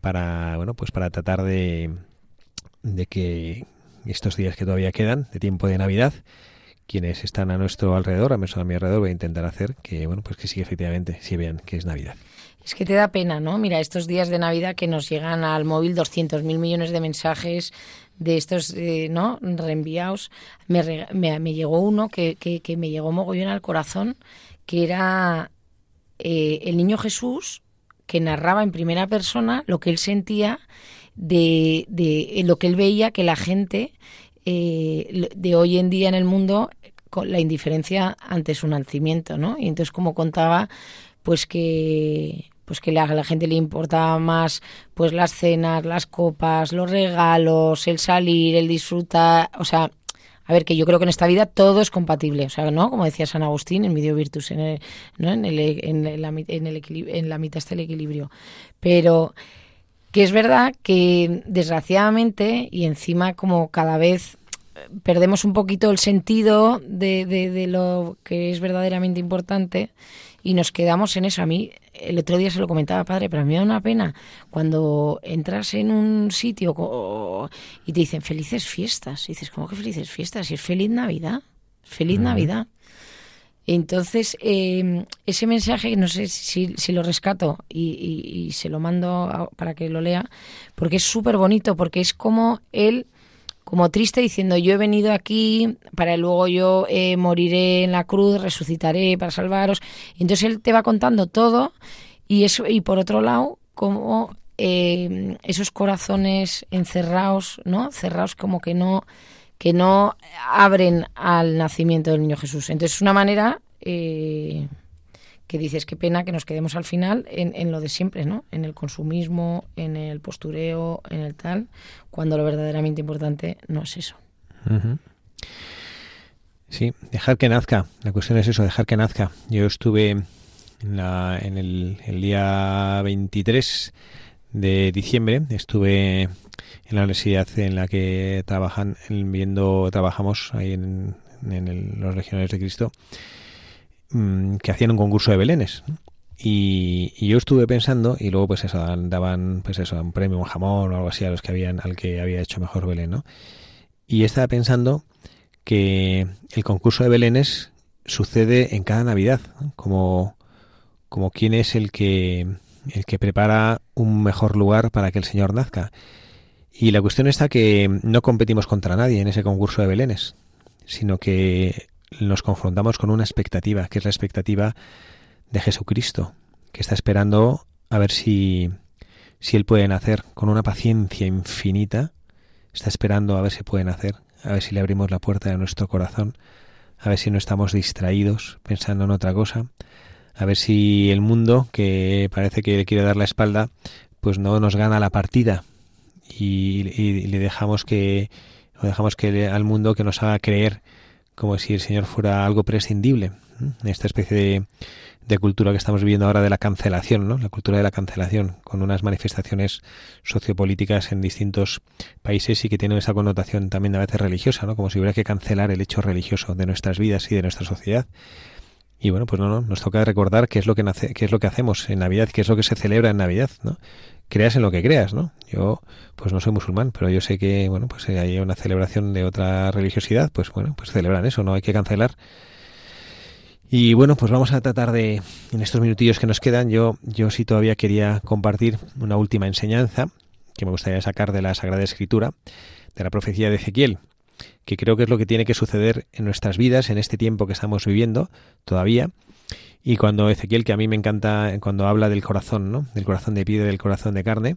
Speaker 1: para, bueno, pues para tratar de, de que estos días que todavía quedan de tiempo de Navidad, quienes están a nuestro alrededor, a mi alrededor, voy a intentar hacer que, bueno, pues que sí, efectivamente, sí vean que es Navidad.
Speaker 2: Es que te da pena, ¿no? Mira, estos días de Navidad que nos llegan al móvil 200.000 millones de mensajes de estos, eh, ¿no? Reenviados. Me, me, llegó uno que, que, que me llegó mogollón al corazón, que era eh, el niño Jesús que narraba en primera persona lo que él sentía de, de lo que él veía que la gente eh, de hoy en día en el mundo con la indiferencia ante su nacimiento, ¿no? Y entonces como contaba, pues que pues que a la gente le importaba más pues las cenas, las copas, los regalos, el salir, el disfrutar, o sea, a ver, que yo creo que en esta vida todo es compatible, o sea, ¿no? Como decía San Agustín en Medio Virtus, en, el, ¿no? en, el, en, la, en, el en la mitad está el equilibrio. Pero que es verdad que desgraciadamente, y encima como cada vez perdemos un poquito el sentido de, de, de lo que es verdaderamente importante y nos quedamos en eso. A mí el otro día se lo comentaba padre, pero a mí me da una pena cuando entras en un sitio y te dicen felices fiestas. Y dices, ¿cómo que felices fiestas? Y es feliz Navidad. Feliz Navidad. Entonces, eh, ese mensaje, no sé si, si lo rescato y, y, se lo mando para que lo lea, porque es súper bonito, porque es como él como triste diciendo yo he venido aquí para luego yo eh, moriré en la cruz, resucitaré para salvaros. Entonces él te va contando todo y eso y por otro lado como eh, esos corazones encerrados, ¿no? Cerrados como que no que no abren al nacimiento del niño Jesús. Entonces es una manera eh, que dices, qué pena que nos quedemos al final en, en, lo de siempre, ¿no? En el consumismo, en el postureo, en el tal, cuando lo verdaderamente importante no es eso.
Speaker 1: Sí, dejar que nazca. La cuestión es eso, dejar que nazca. Yo estuve en, la, en el, día 23 de diciembre, estuve en la universidad en la que trabajan, viendo, trabajamos ahí en, en los Legionarios de Cristo Mm, que hacían un concurso de belenes. Y, yo estuve pensando, y luego pues eso, daban pues eso, un premio, un jamón o algo así a los que habían, al que había hecho mejor Belén, ¿no? y estaba pensando que el concurso de Belénes sucede en cada Navidad, como, como quién es el que, el que prepara un mejor lugar para que el Señor nazca. Y la cuestión está que no competimos contra nadie en ese concurso de Belénes, sino que nos confrontamos con una expectativa, que es la expectativa de Jesucristo, que está esperando a ver si, si Él puede nacer. Con una paciencia infinita, está esperando a ver si puede nacer, a ver si le abrimos la puerta de nuestro corazón, a ver si no estamos distraídos pensando en otra cosa, a ver si el mundo, que parece que le quiere dar la espalda, pues no nos gana la partida y, le dejamos que o dejamos que al mundo que nos haga creer como si el Señor fuera algo prescindible. Esta especie de, cultura que estamos viviendo ahora de la cancelación, ¿no? La cultura de la cancelación, con unas manifestaciones sociopolíticas en distintos países y que tienen esa connotación también a veces religiosa, ¿no? Como si hubiera que cancelar el hecho religioso de nuestras vidas y de nuestra sociedad. Y bueno, pues no, no, nos toca recordar qué es lo que nace, qué es lo que hacemos en Navidad, qué es lo que se celebra en Navidad, ¿no? Creas en lo que creas, ¿no? Yo, pues no soy musulmán, pero yo sé que, bueno, pues hay una celebración de otra religiosidad, pues bueno, pues celebran eso, no hay que cancelar y bueno, pues vamos a tratar de, en estos minutillos que nos quedan, yo, yo sí todavía quería compartir una última enseñanza que me gustaría sacar de la Sagrada Escritura, de la profecía de Ezequiel, que creo que es lo que tiene que suceder en nuestras vidas en este tiempo que estamos viviendo todavía. Y cuando Ezequiel, que a mí me encanta cuando habla del corazón, ¿no? Del corazón de piedra del corazón de carne.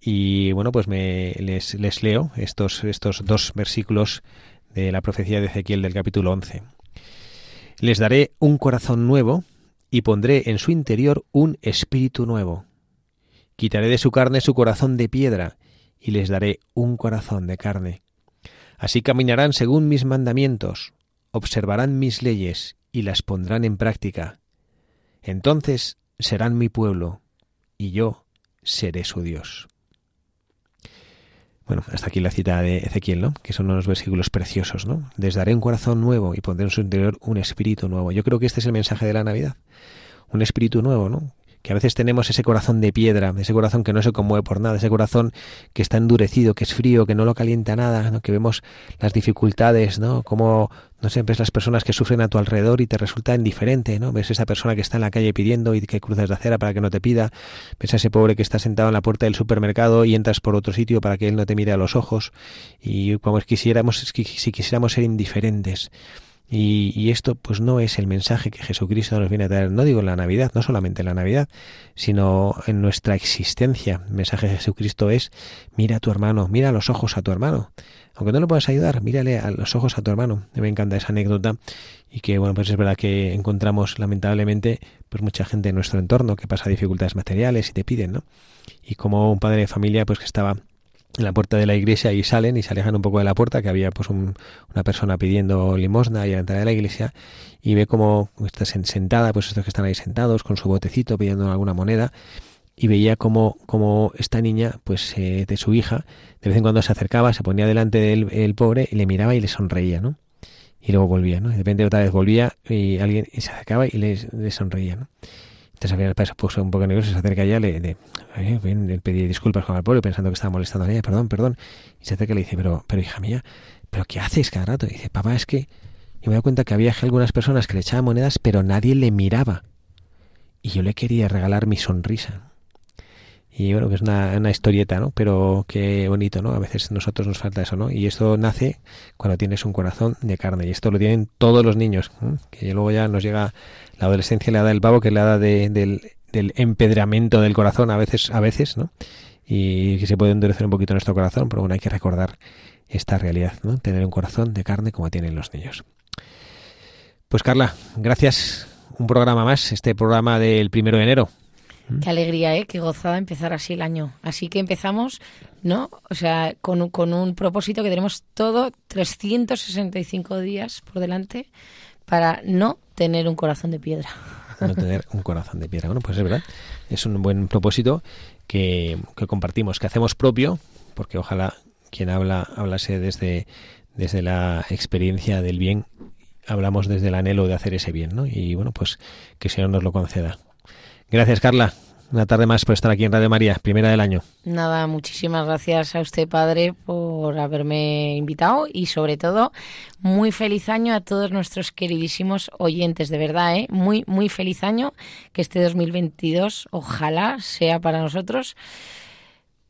Speaker 1: Y bueno, pues me les, les leo estos, estos dos versículos de la profecía de Ezequiel del capítulo 11. Les daré un corazón nuevo y pondré en su interior un espíritu nuevo. Quitaré de su carne su corazón de piedra y les daré un corazón de carne. Así caminarán según mis mandamientos, observarán mis leyes y las pondrán en práctica. Entonces serán mi pueblo y yo seré su Dios. Bueno, hasta aquí la cita de Ezequiel, ¿no? Que son unos versículos preciosos, ¿no? Les daré un corazón nuevo y pondré en su interior un espíritu nuevo. Yo creo que este es el mensaje de la Navidad. Un espíritu nuevo, ¿no? Que a veces tenemos ese corazón de piedra, ese corazón que no se conmueve por nada, ese corazón que está endurecido, que es frío, que no lo calienta nada, ¿no? que vemos las dificultades, ¿no? Como, no sé, ves las personas que sufren a tu alrededor y te resulta indiferente, ¿no? Ves esa persona que está en la calle pidiendo y que cruzas de acera para que no te pida, ves a ese pobre que está sentado en la puerta del supermercado y entras por otro sitio para que él no te mire a los ojos y como quisiéramos, si quisiéramos ser indiferentes. Y, esto pues no es el mensaje que Jesucristo nos viene a traer, no digo en la Navidad, no solamente en la Navidad, sino en nuestra existencia. El mensaje de Jesucristo es, mira a tu hermano, mira a los ojos a tu hermano. Aunque no lo puedas ayudar, mírale a los ojos a tu hermano. Me encanta esa anécdota y que, bueno, pues es verdad que encontramos lamentablemente pues mucha gente en nuestro entorno que pasa dificultades materiales y te piden, ¿no? Y como un padre de familia pues que estaba en la puerta de la iglesia y salen y se alejan un poco de la puerta, que había pues una persona pidiendo limosna y a la entrada de la iglesia y ve como está sentada, pues estos que están ahí sentados con su botecito pidiendo alguna moneda y veía como, como esta niña, pues eh, de su hija, de vez en cuando se acercaba, se ponía delante del pobre y le miraba y le sonreía, ¿no? Y luego volvía, ¿no? De repente otra vez volvía y alguien se acercaba y le, le sonreía, ¿no? Entonces al final se puso un poco nervioso, se acerca ya, le, le, le pedí disculpas con el pobre pensando que estaba molestando a ella, perdón, perdón. Y se acerca y le dice, pero, pero hija mía, ¿pero qué haces cada rato? Y dice, papá, es que yo me doy cuenta que había algunas personas que le echaban monedas, pero nadie le miraba. Y yo le quería regalar mi sonrisa. Y bueno, que es una, una, historieta, ¿no? Pero qué bonito, ¿no? A veces a nosotros nos falta eso, ¿no? Y esto nace cuando tienes un corazón de carne. Y esto lo tienen todos los niños, que luego ya nos llega la adolescencia, le da el pavo, que le da de, del, del empedramiento del corazón a veces, a veces, ¿no? Y que se puede endurecer un poquito nuestro corazón, pero bueno, hay que recordar esta realidad, ¿no? Tener un corazón de carne como tienen los niños. Pues Carla, gracias. Un programa más, este programa del primero de enero.
Speaker 2: Qué alegría, ¿eh? Qué gozada empezar así el año. Así que empezamos, ¿no? O sea, con, con un propósito que tenemos todo 365 días por delante para no tener un corazón de piedra.
Speaker 1: No tener un corazón de piedra. Bueno, pues es verdad. Es un buen propósito que, que compartimos, que hacemos propio, porque ojalá quien habla hablase desde, desde la experiencia del bien, hablamos desde el anhelo de hacer ese bien, ¿no? Y bueno, pues que el Señor nos lo conceda. Gracias, Carla. Una tarde más por estar aquí en Radio María, primera del año.
Speaker 2: Nada, muchísimas gracias a usted, padre, por haberme invitado y sobre todo, muy feliz año a todos nuestros queridísimos oyentes, de verdad, ¿eh? Muy, muy feliz año, que este 2022 ojalá sea para nosotros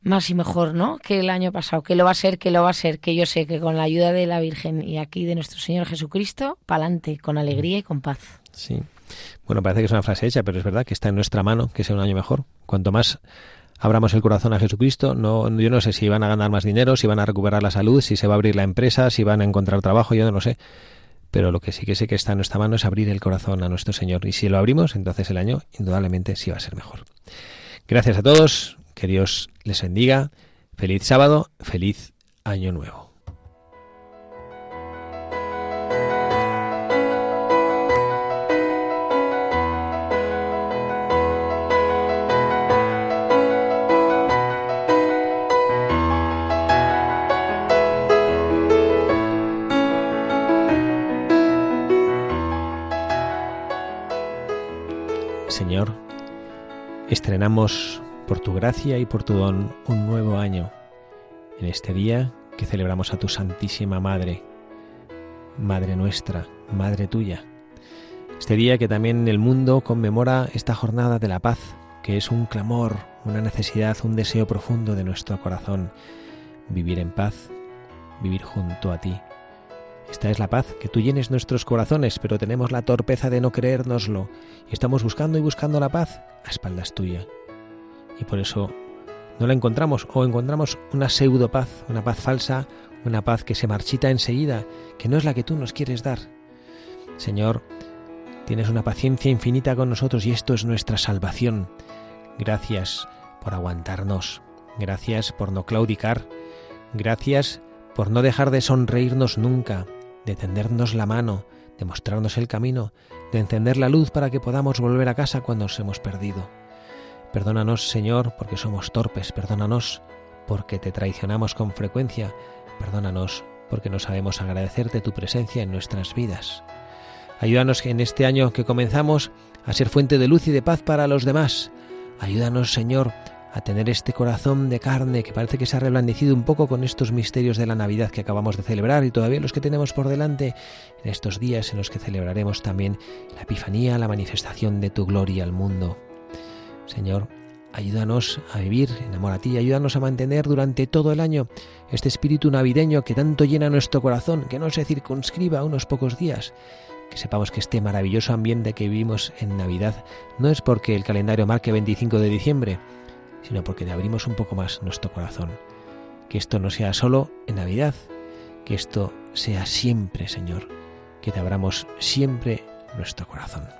Speaker 2: más y mejor, ¿no? Que el año pasado, que lo va a ser, que lo va a ser, que yo sé que con la ayuda de la Virgen y aquí de nuestro Señor Jesucristo, pa'lante, con alegría y con paz.
Speaker 1: Sí. Bueno, parece que es una frase hecha, pero es verdad que está en nuestra mano que sea un año mejor. Cuanto más abramos el corazón a Jesucristo, no, yo no sé si van a ganar más dinero, si van a recuperar la salud, si se va a abrir la empresa, si van a encontrar trabajo, yo no lo sé. Pero lo que sí que sé que está en nuestra mano es abrir el corazón a nuestro Señor. Y si lo abrimos, entonces el año indudablemente sí va a ser mejor. Gracias a todos, que Dios les bendiga. Feliz sábado, feliz año nuevo. Estrenamos por tu gracia y por tu don un nuevo año, en este día que celebramos a tu Santísima Madre, Madre nuestra, Madre tuya. Este día que también el mundo conmemora esta jornada de la paz, que es un clamor, una necesidad, un deseo profundo de nuestro corazón, vivir en paz, vivir junto a ti. Esta es la paz, que tú llenes nuestros corazones, pero tenemos la torpeza de no creérnoslo. Y estamos buscando y buscando la paz a espaldas tuya. Y por eso no la encontramos o encontramos una pseudo paz, una paz falsa, una paz que se marchita enseguida, que no es la que tú nos quieres dar. Señor, tienes una paciencia infinita con nosotros y esto es nuestra salvación. Gracias por aguantarnos, gracias por no claudicar, gracias por no dejar de sonreírnos nunca, de tendernos la mano, de mostrarnos el camino, de encender la luz para que podamos volver a casa cuando nos hemos perdido. Perdónanos, Señor, porque somos torpes, perdónanos porque te traicionamos con frecuencia, perdónanos porque no sabemos agradecerte tu presencia en nuestras vidas. Ayúdanos en este año que comenzamos a ser fuente de luz y de paz para los demás. Ayúdanos, Señor, a tener este corazón de carne que parece que se ha reblandecido un poco con estos misterios de la Navidad que acabamos de celebrar y todavía los que tenemos por delante en estos días en los que celebraremos también la Epifanía, la manifestación de tu gloria al mundo. Señor, ayúdanos a vivir en amor a ti, ayúdanos a mantener durante todo el año este espíritu navideño que tanto llena nuestro corazón, que no se circunscriba a unos pocos días, que sepamos que este maravilloso ambiente que vivimos en Navidad no es porque el calendario marque 25 de diciembre, sino porque le abrimos un poco más nuestro corazón. Que esto no sea solo en Navidad, que esto sea siempre, Señor, que te abramos siempre nuestro corazón.